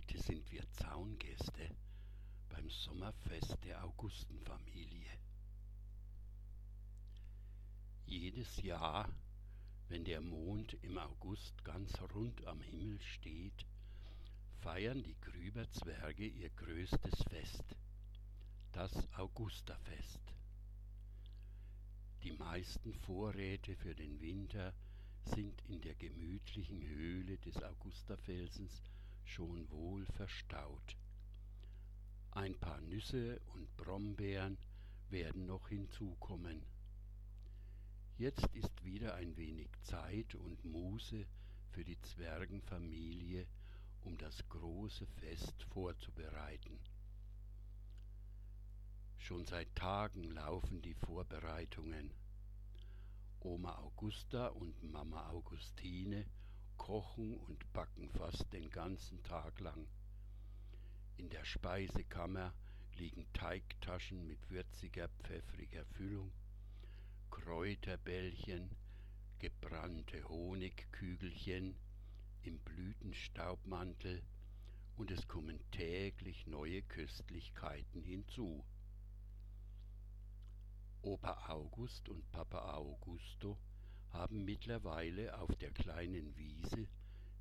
Heute sind wir Zaungäste beim Sommerfest der Augustenfamilie. Jedes Jahr, wenn der Mond im August ganz rund am Himmel steht, feiern die Grüberzwerge ihr größtes Fest, das Augusterfest. Die meisten Vorräte für den Winter sind in der gemütlichen Höhle des Augusterfelsens schon wohl verstaut. Ein paar Nüsse und Brombeeren werden noch hinzukommen. Jetzt ist wieder ein wenig Zeit und Muße für die Zwergenfamilie, um das große Fest vorzubereiten. Schon seit Tagen laufen die Vorbereitungen. Oma Augusta und Mama Augustine kochen und backen fast den ganzen Tag lang. In der Speisekammer liegen Teigtaschen mit würziger, pfeffriger Füllung, Kräuterbällchen, gebrannte Honigkügelchen im Blütenstaubmantel und es kommen täglich neue Köstlichkeiten hinzu. Opa August und Papa Augusto haben mittlerweile auf der kleinen Wiese,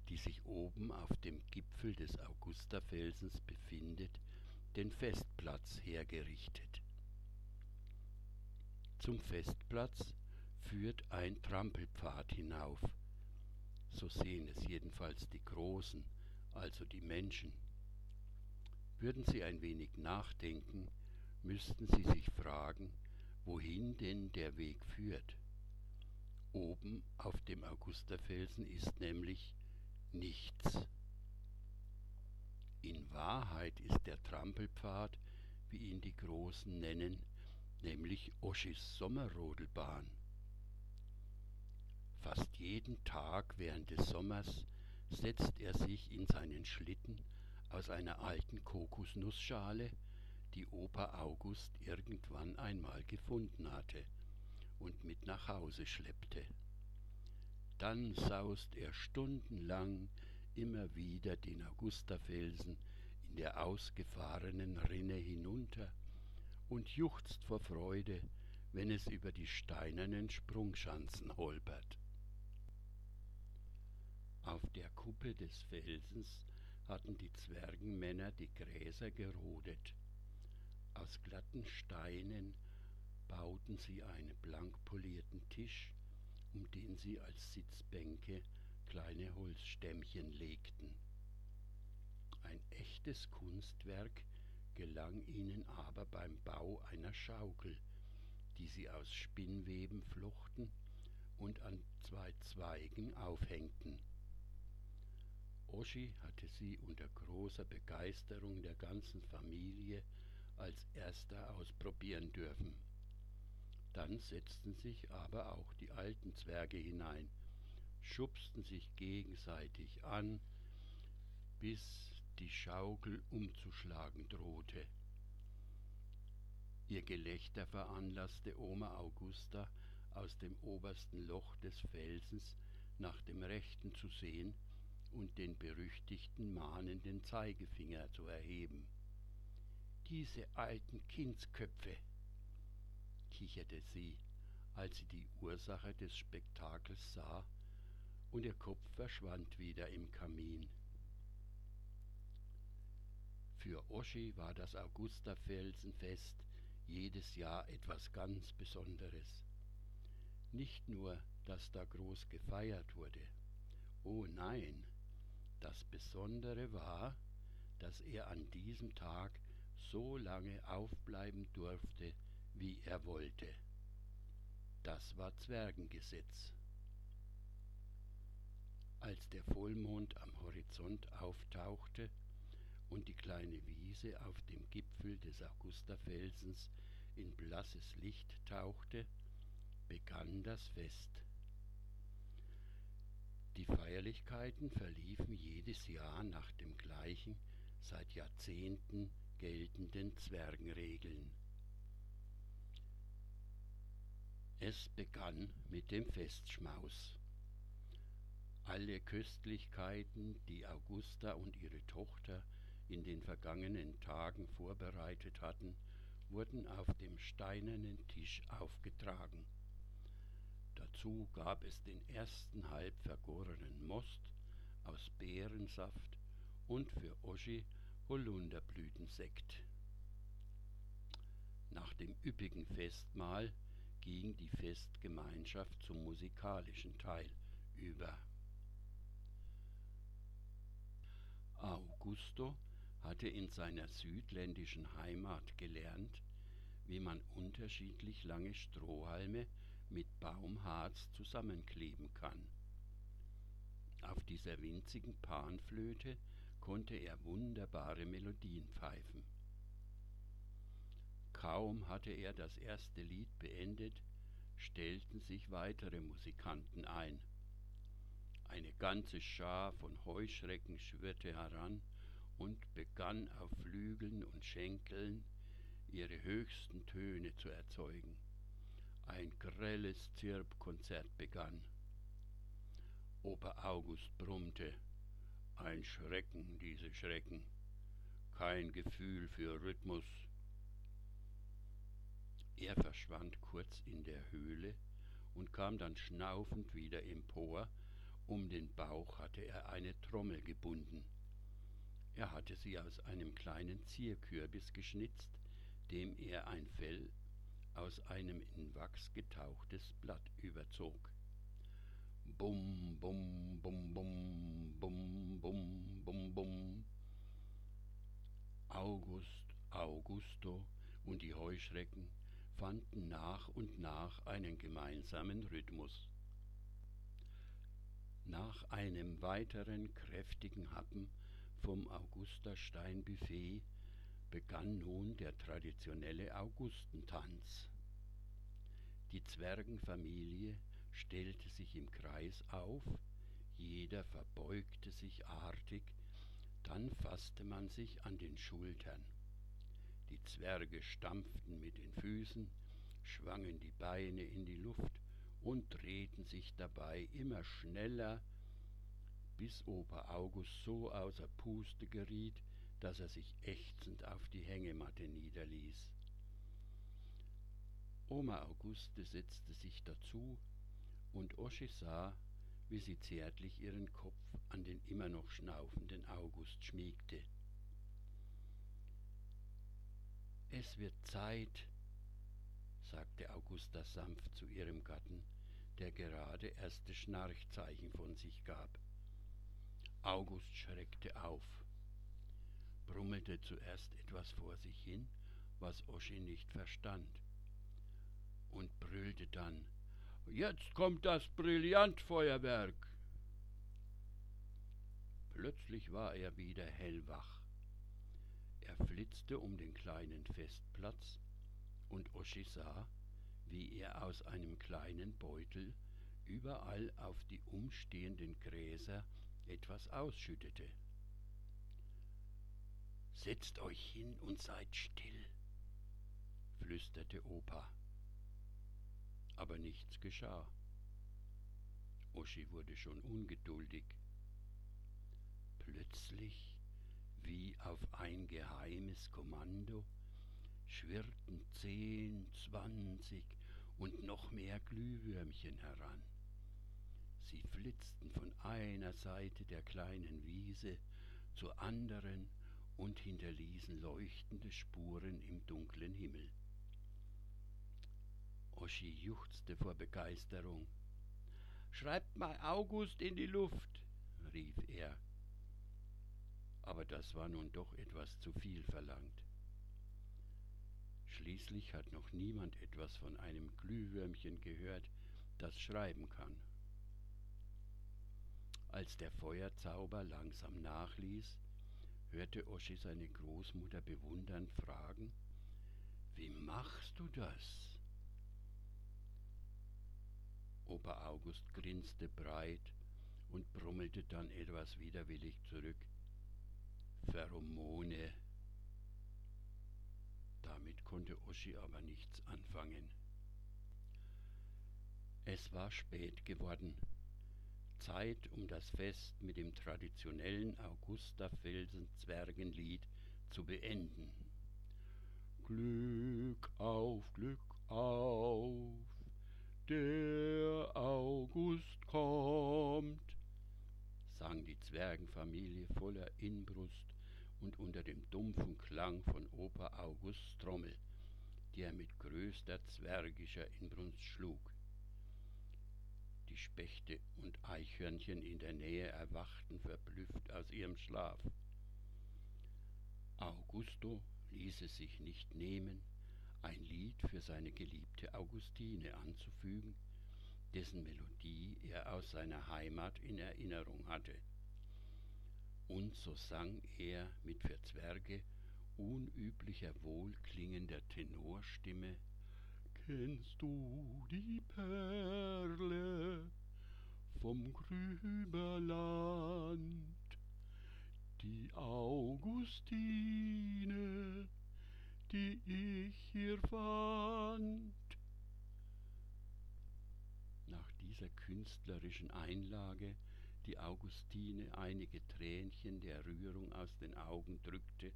die sich oben auf dem Gipfel des Augusterfelsens befindet, den Festplatz hergerichtet. Zum Festplatz führt ein Trampelpfad hinauf. So sehen es jedenfalls die Großen, also die Menschen. Würden sie ein wenig nachdenken, müssten sie sich fragen, wohin denn der Weg führt. Oben auf dem Augusterfelsen ist nämlich nichts. In Wahrheit ist der Trampelpfad, wie ihn die Großen nennen, nämlich Oschis Sommerrodelbahn. Fast jeden Tag während des Sommers setzt er sich in seinen Schlitten aus einer alten Kokosnussschale, die Opa August irgendwann einmal gefunden hatte und mit nach Hause schleppte. Dann saust er stundenlang immer wieder den Augustafelsen in der ausgefahrenen Rinne hinunter und juchzt vor Freude, wenn es über die steinernen Sprungschanzen holpert. Auf der Kuppe des Felsens hatten die Zwergenmänner die Gräser gerodet aus glatten Steinen bauten sie einen blank polierten Tisch, um den sie als Sitzbänke kleine Holzstämmchen legten. Ein echtes Kunstwerk gelang ihnen aber beim Bau einer Schaukel, die sie aus Spinnweben flochten und an zwei Zweigen aufhängten. Oschi hatte sie unter großer Begeisterung der ganzen Familie als erster ausprobieren dürfen. Dann setzten sich aber auch die alten Zwerge hinein, schubsten sich gegenseitig an, bis die Schaukel umzuschlagen drohte. Ihr Gelächter veranlasste Oma Augusta aus dem obersten Loch des Felsens nach dem Rechten zu sehen und den berüchtigten mahnenden Zeigefinger zu erheben diese alten Kindsköpfe, kicherte sie, als sie die Ursache des Spektakels sah, und ihr Kopf verschwand wieder im Kamin. Für Oschi war das Augusterfelsenfest jedes Jahr etwas ganz Besonderes. Nicht nur, dass da groß gefeiert wurde. Oh nein, das Besondere war, dass er an diesem Tag so lange aufbleiben durfte, wie er wollte. Das war Zwergengesetz. Als der Vollmond am Horizont auftauchte und die kleine Wiese auf dem Gipfel des Augusterfelsens in blasses Licht tauchte, begann das Fest. Die Feierlichkeiten verliefen jedes Jahr nach dem gleichen, seit Jahrzehnten geltenden Zwergenregeln. Es begann mit dem Festschmaus. Alle Köstlichkeiten, die Augusta und ihre Tochter in den vergangenen Tagen vorbereitet hatten, wurden auf dem steinernen Tisch aufgetragen. Dazu gab es den ersten halb vergorenen Most aus Beerensaft und für Oschi Holunderblütensekt. Nach dem üppigen Festmahl ging die Festgemeinschaft zum musikalischen Teil über. Augusto hatte in seiner südländischen Heimat gelernt, wie man unterschiedlich lange Strohhalme mit Baumharz zusammenkleben kann. Auf dieser winzigen Panflöte konnte er wunderbare Melodien pfeifen. Kaum hatte er das erste Lied beendet, stellten sich weitere Musikanten ein. Eine ganze Schar von Heuschrecken schwirrte heran und begann auf Flügeln und Schenkeln ihre höchsten Töne zu erzeugen. Ein grelles Zirpkonzert begann. Oper August brummte, ein Schrecken, diese Schrecken, kein Gefühl für Rhythmus. Er verschwand kurz in der Höhle und kam dann schnaufend wieder empor, um den Bauch hatte er eine Trommel gebunden. Er hatte sie aus einem kleinen Zierkürbis geschnitzt, dem er ein Fell aus einem in Wachs getauchtes Blatt überzog. Bum, bum, bum, bum, bum, bum, bum, bum. August, Augusto und die Heuschrecken fanden nach und nach einen gemeinsamen Rhythmus. Nach einem weiteren kräftigen Happen vom Augustersteinbuffet begann nun der traditionelle Augustentanz. Die Zwergenfamilie stellte sich im Kreis auf, jeder verbeugte sich artig, dann fasste man sich an den Schultern. Die Zwerge stampften mit den Füßen, schwangen die Beine in die Luft und drehten sich dabei immer schneller, bis Opa August so außer Puste geriet, dass er sich ächzend auf die Hängematte niederließ. Oma Auguste setzte sich dazu, und Oschi sah, wie sie zärtlich ihren Kopf an den immer noch schnaufenden August schmiegte. Es wird Zeit, sagte Augusta sanft zu ihrem Gatten, der gerade erste Schnarchzeichen von sich gab. August schreckte auf, brummelte zuerst etwas vor sich hin, was Oschi nicht verstand, und brüllte dann Jetzt kommt das Brillantfeuerwerk. Plötzlich war er wieder hellwach. Er flitzte um den kleinen Festplatz, und Oschi sah, wie er aus einem kleinen Beutel überall auf die umstehenden Gräser etwas ausschüttete. Setzt euch hin und seid still, flüsterte Opa. Aber nichts geschah. Oschi wurde schon ungeduldig. Plötzlich, auf ein geheimes Kommando, schwirrten zehn, zwanzig und noch mehr Glühwürmchen heran. Sie flitzten von einer Seite der kleinen Wiese zur anderen und hinterließen leuchtende Spuren im dunklen Himmel. Oschi juchzte vor Begeisterung. Schreibt mal August in die Luft, rief er. Aber das war nun doch etwas zu viel verlangt. Schließlich hat noch niemand etwas von einem Glühwürmchen gehört, das schreiben kann. Als der Feuerzauber langsam nachließ, hörte Oschi seine Großmutter bewundernd fragen, Wie machst du das? Opa August grinste breit und brummelte dann etwas widerwillig zurück. Pheromone. Damit konnte Oschi aber nichts anfangen. Es war spät geworden. Zeit, um das Fest mit dem traditionellen Augusta-Felsen-Zwergenlied zu beenden. Glück auf, Glück auf, der August kommt, sang die Zwergenfamilie voller Inbrust und unter dem dumpfen Klang von Opa Augusts Trommel, die er mit größter zwergischer Inbrunst schlug. Die Spechte und Eichhörnchen in der Nähe erwachten verblüfft aus ihrem Schlaf. Augusto ließ es sich nicht nehmen, ein Lied für seine geliebte Augustine anzufügen, dessen Melodie er aus seiner Heimat in Erinnerung hatte. Und so sang er mit für Zwerge unüblicher wohlklingender Tenorstimme Kennst du die Perle vom Grüberland, die Augustine, die ich hier fand? Nach dieser künstlerischen Einlage, die Augustine einige Tränchen der Rührung aus den Augen drückte,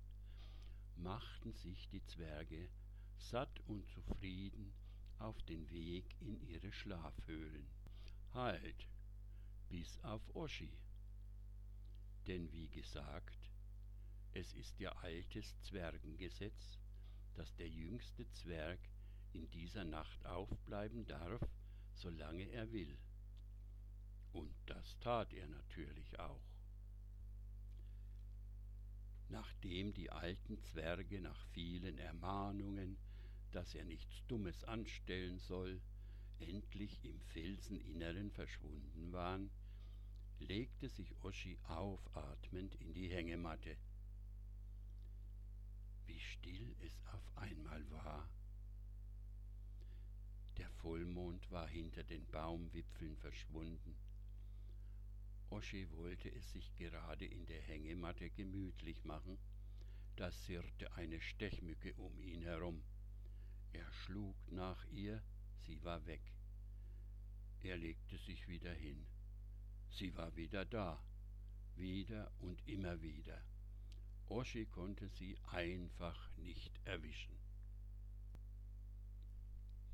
machten sich die Zwerge satt und zufrieden auf den Weg in ihre Schlafhöhlen. Halt, bis auf Oschi. Denn wie gesagt, es ist ja altes Zwergengesetz, dass der jüngste Zwerg in dieser Nacht aufbleiben darf, solange er will. Und das tat er natürlich auch. Nachdem die alten Zwerge nach vielen Ermahnungen dass er nichts Dummes anstellen soll, endlich im Felseninneren verschwunden waren, legte sich Oschi aufatmend in die Hängematte. Wie still es auf einmal war. Der Vollmond war hinter den Baumwipfeln verschwunden. Oschi wollte es sich gerade in der Hängematte gemütlich machen, da sirrte eine Stechmücke um ihn herum. Er schlug nach ihr, sie war weg. Er legte sich wieder hin. Sie war wieder da, wieder und immer wieder. Oschi konnte sie einfach nicht erwischen.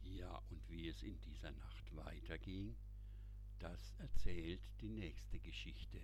Ja, und wie es in dieser Nacht weiterging, das erzählt die nächste Geschichte.